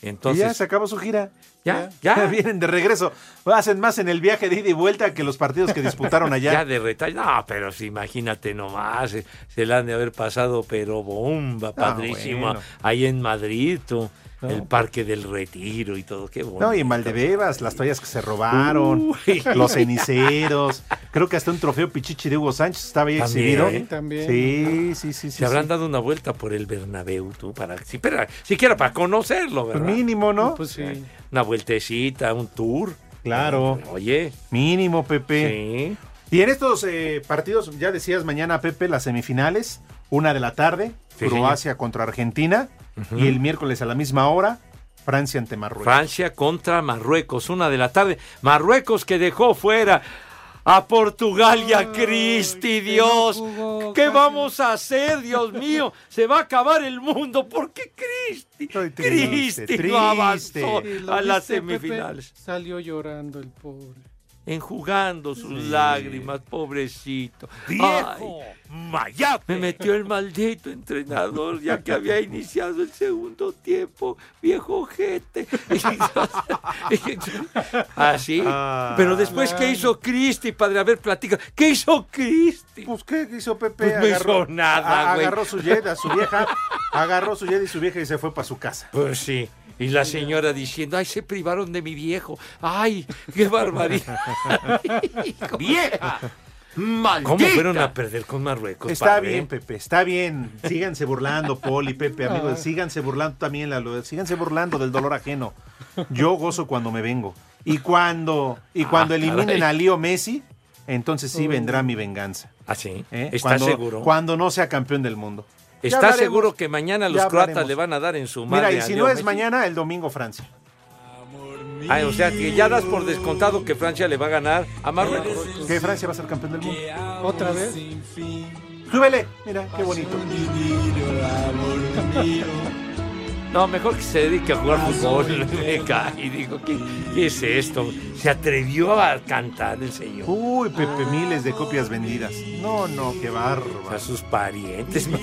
Entonces, y ya se acabó su gira. Ya, ya. Vienen de regreso. Hacen más en el viaje de ida y vuelta que los partidos que disputaron allá. Ya de retalle. No, pero sí, imagínate nomás. eh, Se la han de haber pasado, pero bomba, padrísimo. bueno. Ahí en Madrid, tú, No, el Parque del Retiro y todo. Qué bonito. No, y en Valdebebas, las toallas que se robaron, Uy. los ceniceros. Creo que hasta un trofeo Pichichi de Hugo Sánchez estaba ahí También. exhibido. También. Sí, sí, sí. sí, Se habrán sí. dado una vuelta por el Bernabéu, tú, para, sí, pero, siquiera para conocerlo, ¿verdad? Mínimo, ¿no? Pues sí. Una vueltecita, un tour. Claro. Oye. Mínimo, Pepe. Sí. Y en estos eh, partidos, ya decías mañana, Pepe, las semifinales, una de la tarde, Sí, Croacia contra Argentina, y el miércoles a la misma hora, Francia ante Marruecos. Francia contra Marruecos, una de la tarde. Marruecos que dejó fuera a Portugal y a Cristi, Dios. ¿Qué vamos a hacer, Dios mío? Se va a acabar el mundo porque Cristi, triste, Cristi no avanzó triste. ¿Y lo a las Pepe? semifinales. Salió llorando el pobre. Enjugando sus lágrimas, pobrecito. ¡Viejo Me metió el maldito entrenador ya que había iniciado el segundo tiempo, viejo jete. Así. Ah. Pero después, ¿qué hizo Cristi, padre? A ver, platica. ¿Qué hizo Cristi? Pues, ¿qué hizo Pepe? Pues no hizo nada, a- güey. Agarró su jet a su vieja, agarró su jet y su vieja y se fue para su casa. Pues sí. Y la señora diciendo, ay, se privaron de mi viejo. Ay, qué barbaridad. ¡Vieja! ¿Cómo fueron a perder con Marruecos? Está padre? bien, Pepe, está bien. Síganse burlando, Poli, Pepe, amigos. Síganse burlando también, Lalo. Síganse burlando del dolor ajeno. Yo gozo cuando me vengo. Y cuando, y cuando Ah, eliminen caray. a Lío Messi, entonces sí vendrá mi venganza. ¿Ah, sí? ¿Eh? ¿Está Cuando- seguro? Cuando no sea campeón del mundo. ¿Está seguro que mañana los croatas le van a dar en su madre? Mira, y si no es Messi? mañana, el domingo Francia. Ay, o sea, que ya das por descontado que Francia le va a ganar a Marruecos. Que Francia va a ser campeón del mundo. ¿Otra vez? Súbele, mira, qué bonito. No, mejor que se dedique a jugar fútbol. Me cae y digo, ¿qué, qué es esto? Se atrevió a cantar el señor. Uy, Pepe, miles de copias vendidas. No, no, qué bárbaro. A sus parientes.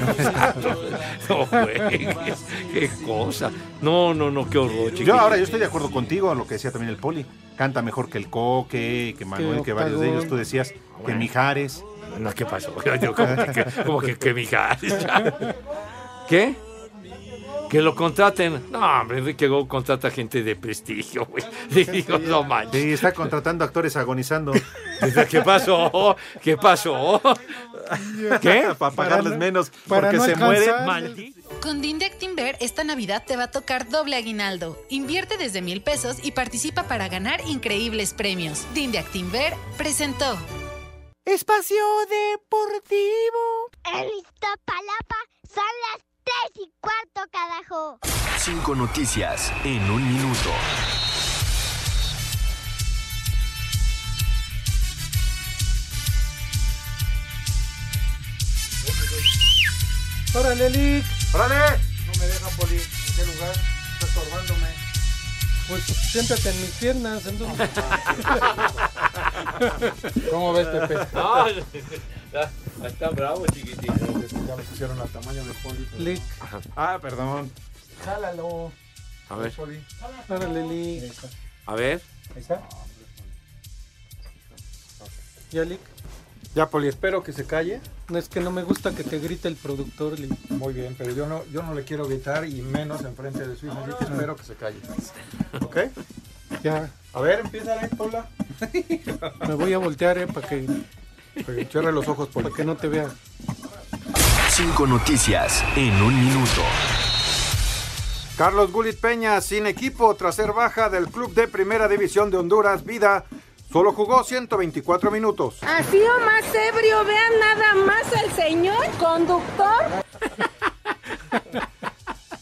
No juegues, qué cosa. No, no, no, qué horror, chiquillo. Yo ahora yo estoy de acuerdo contigo, lo que decía también el Poli. Canta mejor que el Coque, que Manuel, que varios de ellos. Tú decías que Mijares. No, ¿qué pasó? Yo, como que, como que, que Mijares, ya. ¿Qué? Que lo contraten. No, hombre, Enrique Go contrata gente de prestigio, güey. Digo, no manches. Sí, está contratando actores agonizando. ¿Qué pasó? ¿Qué pasó? ¿Qué? Para pagarles menos para porque no se muere. Maldito. Con Din de Actinver, esta Navidad te va a tocar doble aguinaldo. Invierte desde mil pesos y participa para ganar increíbles premios. Din de Actinver presentó. Espacio Deportivo. En Iztapalapa son las tres y cuarto, carajo. Cinco noticias en un minuto. ¡Órale, Lick! ¡Órale! No me deja, Poli. ¿En qué lugar? Está estorbándome. Pues siéntate en mis piernas. entonces. ¿Cómo ves, Pepe? Está, bravo, chiquitín. Ya me pusieron al tamaño del Poli. Lick. Ah, perdón. Jálalo. A ver, Poli. Órale, Lick. Ahí está. a ver. Ahí está. ¿Ya, Lick? Ya, Poli, espero que se calle. No es que no me gusta que te grite el productor, Lick. Muy bien, pero yo no, yo no le quiero gritar y menos enfrente de su hijo, así que espero que se calle. ¿Ok? Ya, A ver, empieza Paula. me voy a voltear, eh, para que, Cierre los ojos, Poli. para que no te vea. Cinco noticias en un minuto. Carlos Gulit Peña, sin equipo tras ser baja del club de Primera División de Honduras, Vida, solo jugó 124 minutos. Así o más ebrio, vean nada más al señor conductor.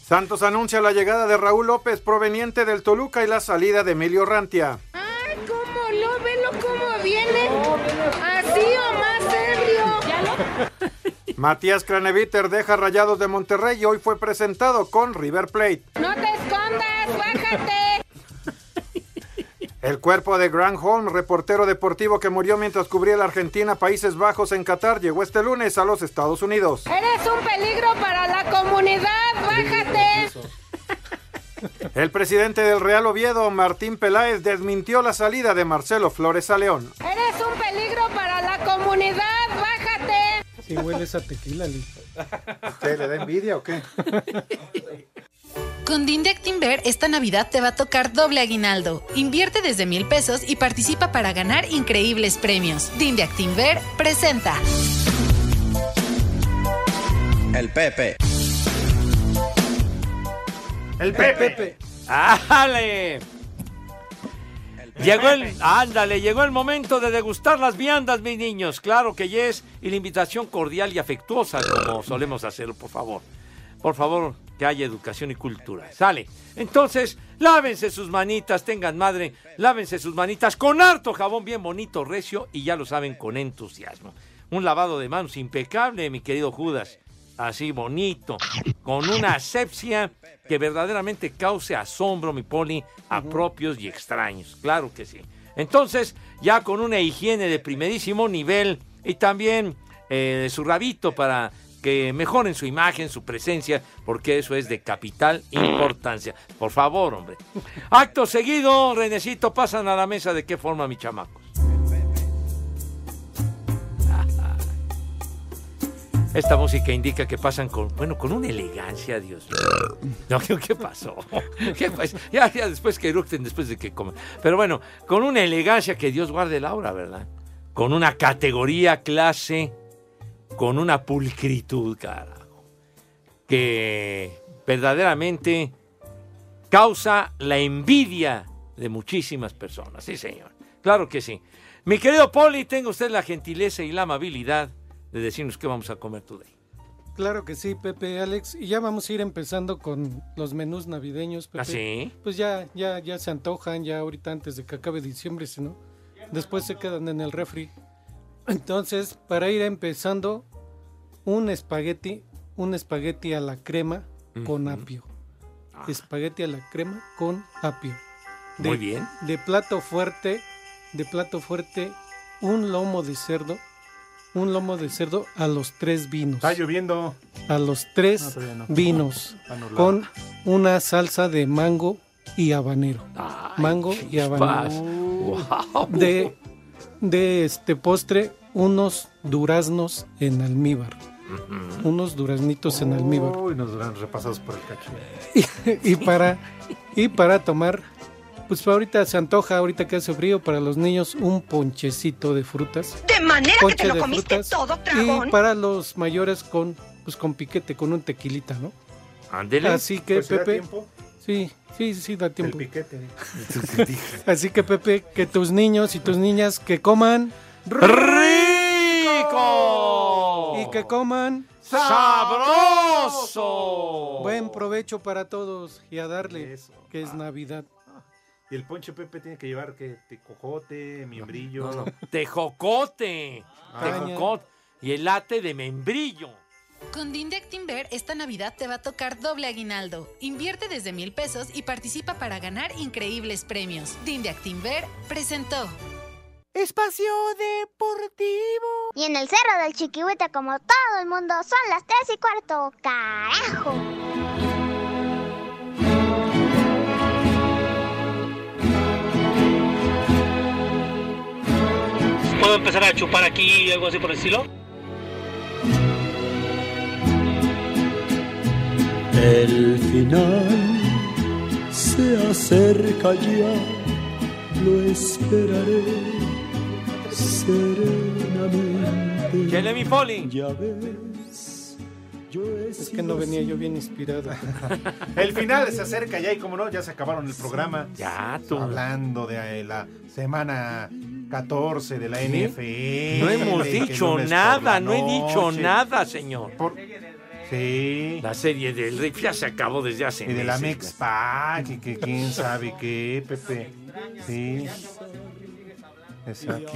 Santos anuncia la llegada de Raúl López proveniente del Toluca y la salida de Emilio Rantia. Ay, cómo lo, velo cómo viene. Así o más ebrio. ¿Ya lo? Matías Craneviter deja Rayados de Monterrey y hoy fue presentado con River Plate. No te escondas, bájate. El cuerpo de Grant Holm, reportero deportivo que murió mientras cubría la Argentina, Países Bajos en Qatar, llegó este lunes a los Estados Unidos. Eres un peligro para la comunidad, bájate. El presidente del Real Oviedo, Martín Peláez, desmintió la salida de Marcelo Flores a León. Eres un peligro bájate. Si hueles a tequila, Lick. ¿Qué, le da envidia o qué? Con Din de Actinver, esta Navidad te va a tocar doble aguinaldo. Invierte desde mil pesos y participa para ganar increíbles premios. Din de Actinver presenta. El Pepe. El Pepe. ¡Ájale! Llegó el, ándale, llegó el momento de degustar las viandas, mis niños. Claro que yes, y la invitación cordial y afectuosa, como solemos hacerlo, por favor. Por favor, que haya educación y cultura. Sale. Entonces, lávense sus manitas, tengan madre, lávense sus manitas con harto jabón bien bonito, recio, y ya lo saben, con entusiasmo. Un lavado de manos impecable, mi querido Judas. Así bonito, con una asepsia que verdaderamente cause asombro, mi poli, a propios y extraños. Claro que sí. Entonces, ya con una higiene de primerísimo nivel y también eh, su rabito para que mejoren su imagen, su presencia, porque eso es de capital importancia. Por favor, hombre. Acto seguido, Renecito, pasan a la mesa de qué forma, mi chamacos. Esta música indica que pasan con, bueno, con una elegancia, Dios mío. No, ¿qué, pasó? Ya, ya después que eructen, después de que coman. Pero bueno, con una elegancia que Dios guarde la hora, ¿verdad? Con una categoría, clase, con una pulcritud, carajo. Que verdaderamente causa la envidia de muchísimas personas. Sí, señor. Claro que sí. Mi querido Poli, tenga usted la gentileza y la amabilidad de decirnos qué vamos a comer today. Claro que sí, Pepe, Alex. Y ya vamos a ir empezando con los menús navideños, Pepe. ¿Ah, sí? Pues ya, ya, ya se antojan, ya ahorita antes de que acabe diciembre, si no, después se quedan en el refri. Entonces, para ir empezando, un espagueti, un espagueti a la crema con apio. Espagueti a la crema con apio. Muy bien. De plato fuerte, de plato fuerte, un lomo de cerdo, un lomo de cerdo a los tres vinos. Está lloviendo. A los tres No, todavía no. vinos con una salsa de mango y habanero. mango y habanero. Wow. De, de este postre, unos duraznos en almíbar. Unos duraznitos en almíbar. Uy, nos verán repasados por el cacho. y, y para y para tomar pues ahorita se antoja ahorita que hace frío para los niños un ponchecito de frutas De manera que te lo comiste frutas. todo, y dragón. para los mayores con pues con piquete con un tequilita no Ándele. así que Pues, ¿sí da Pepe tiempo? sí sí sí da El tiempo piquete. así que Pepe que tus niños y tus niñas que coman ¡Rico! y que coman ¡Sabroso! buen provecho para todos y a darle Eso. que es Navidad Y el ponche Pepe tiene que llevar que cojote, miembrillo. No, no. Tejocote. Caña. Tejocote. Y el late de membrillo. Con Dinde Actinver, esta Navidad te va a tocar doble aguinaldo. Invierte desde mil pesos y participa para ganar increíbles premios. Dinde Actinver presentó. Espacio Deportivo. Y en el cerro del Chiquihuite, como todo el mundo, son las tres y cuarto. ¡Carajo! Empezar a chupar aquí algo así por el estilo? El final se acerca ya, lo esperaré serenamente. ¿Quién es mi poli? Ya ves, yo he Es que no venía yo bien inspirado. El final se acerca ya y como no, ya se acabaron el programa. Ya, tú. Hablando de la semana 14 de la NFL. No hemos dicho por nada, la no he dicho nada, señor. Sí. La serie del Riff ya se acabó desde hace Y de la meses, Mex Pack, y que quién sabe qué, Pepe. Sí. Exacto.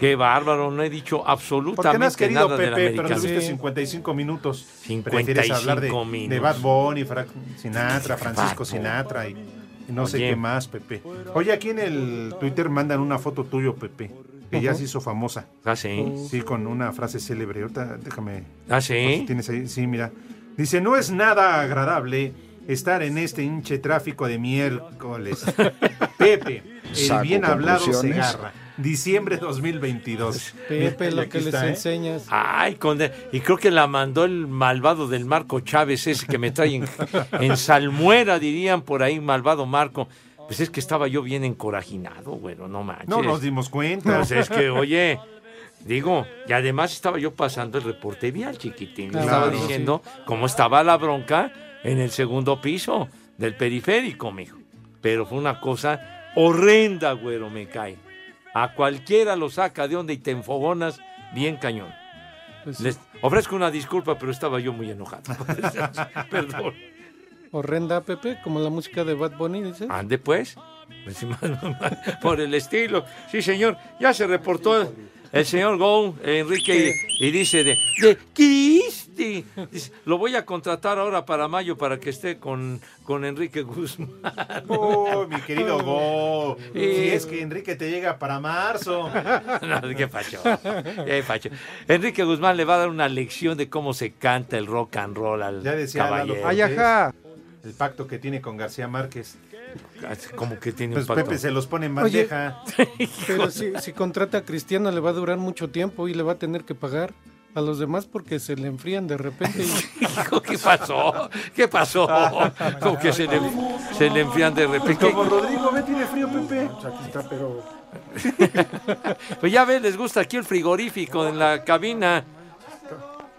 Qué bárbaro, no he dicho absolutamente Porque no has querido, nada Pepe, pero americano. tuviste 55 minutos. 55 Prefieres hablar de, minutos. de Bad Bunny, Frank Sinatra, Francisco Sinatra y, no sé qué más, Pepe. Oye, aquí en el Twitter mandan una foto tuyo, Pepe, que ya se hizo famosa. Ah, sí. Sí, con una frase célebre. Ahorita déjame. Ah, sí. tienes ahí. Sí, mira. Dice, no es nada agradable estar en este hinche tráfico de miércoles. Pepe, el Saco bien hablado se agarra. Diciembre 2022. Pepe, lo que les ¿eh? enseñas. Ay, con y creo que la mandó el malvado del Marco Chávez, ese que me trae en, en salmuera, dirían por ahí, malvado Marco. Pues es que estaba yo bien encorajinado, güero, no manches. No nos dimos cuenta. Pues es que, oye, digo, y además estaba yo pasando el reporte vial, chiquitín. Claro, estaba diciendo cómo estaba la bronca en el segundo piso del periférico, mijo. Pero fue una cosa horrenda, güero, me cae. A cualquiera lo saca de onda y te enfogonas bien cañón. Pues Les ofrezco una disculpa, pero estaba yo muy enojado. Perdón. Horrenda, Pepe, como la música de Bad Bunny, dice. Ande pues. Por el estilo. Sí, señor. Ya se reportó el señor Go, Enrique, y, y dice de, de Cristi. Dice, lo voy a contratar ahora para mayo para que esté con, con Enrique Guzmán. Oh, mi querido Go. Si es que Enrique te llega para marzo. No, qué pacho. Qué pacho. Enrique Guzmán le va a dar una lección de cómo se canta el rock and roll al Ya decía Lalo caballero. El pacto que tiene con García Márquez. Como que tiene Pues un pacto. Pepe se los pone en Oye, bandeja. Pero si, si contrata a Cristiano le va a durar mucho tiempo y le va a tener que pagar a los demás porque se le enfrían de repente. y- Hijo, ¿qué pasó? ¿Qué pasó? Como que se le, se le enfrían de repente. Como Rodrigo, ve, tiene frío, Pepe. Aquí está, pero Pues ya ves, les gusta aquí el frigorífico en la cabina.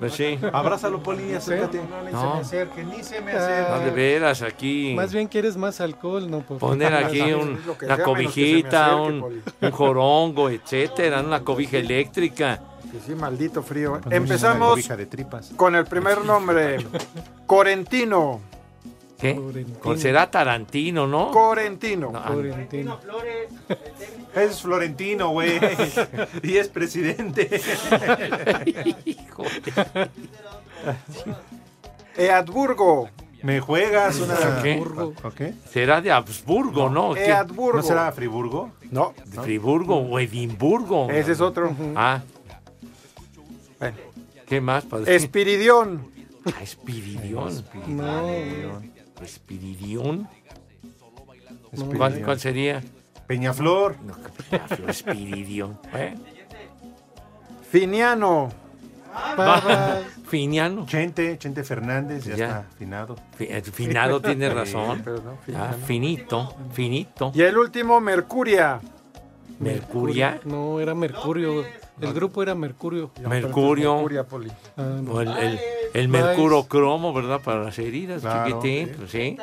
Pues sí. Abrázalo, Poli, acércate. No. Ni se me acerque, ni se me No, acerque. de veras, aquí. Más bien quieres más alcohol, ¿no? Por Poner aquí un- una cobijita, un, un jorongo, etcétera, una cobija eléctrica. Sí, sí, maldito frío. Empezamos cobija de tripas. con el primer nombre. Corentino. ¿Qué? Será Tarantino, ¿no? Corentino. No, Florentino. Es Florentino, güey. y es presidente. Eadburgo. Me juegas una. ¿Qué? Será de Habsburgo, ¿no? ¿Qué? Eadburgo. ¿No será Friburgo? No. ¿De Friburgo o Edimburgo? Ese es otro. Ah. Bueno. ¿Qué más? Espiridión. Ah, Espiridión. No. Espiridión. Espiridión. ¿Cuál, cuál sería? Peñaflor. No, Peñaflor, Espiridión. ¿Eh? Finiano. Finiano. Chente, Chente Fernández, ya, Ya. está eh, Finado tiene Sí, razón. pero no, Ah, finito, finito. Y el último, Mercuria. Mercuria. No, era Mercurio. El grupo era Mercurio. Mercurio. Mercuria, Poli. Ah, O el, el, el mercuro cromo, ¿verdad? Para las heridas, Claro, chiquitín. sí. Pues sí.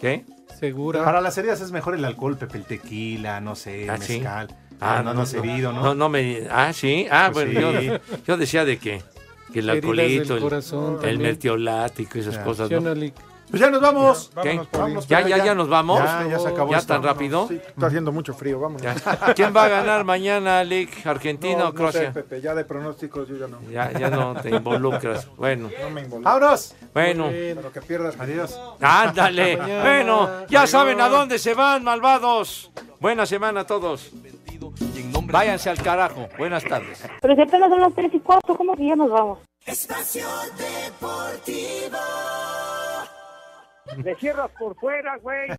¿Qué? Segura. Para las heridas es mejor el alcohol, Pepe, el tequila, no sé, Ah, mezcal. Ah, Ah, no, no, herido, ¿no? No, no me. Ah, sí. Ah, Pues bueno, sí. Yo, yo decía de que, que el alcoholito, el, corazón el mertiolático y esas Ya. cosas, ¿no? Pues ya nos vamos. ¿Ya, ya, ya nos vamos? Ya, ya se acabó ¿Ya esto. tan rápido? Sí, está haciendo mucho frío, vamos. ¿Quién va a ganar mañana, Lick? ¿Argentina No, o no sé, Croacia? Pepe, ya de pronósticos yo ya no. Ya, ya no te involucras. Bueno, No me involucro. ¡Vámonos! bueno. Pero que pierdas. Adiós. Ándale. Mañana. Bueno, ya saben a dónde se van, malvados. Buena semana a todos. Váyanse al carajo. Buenas tardes. Pero si apenas son las 3 y 4, ¿cómo que ya nos vamos? Espacio Deportivo. Le cierras por fuera, güey.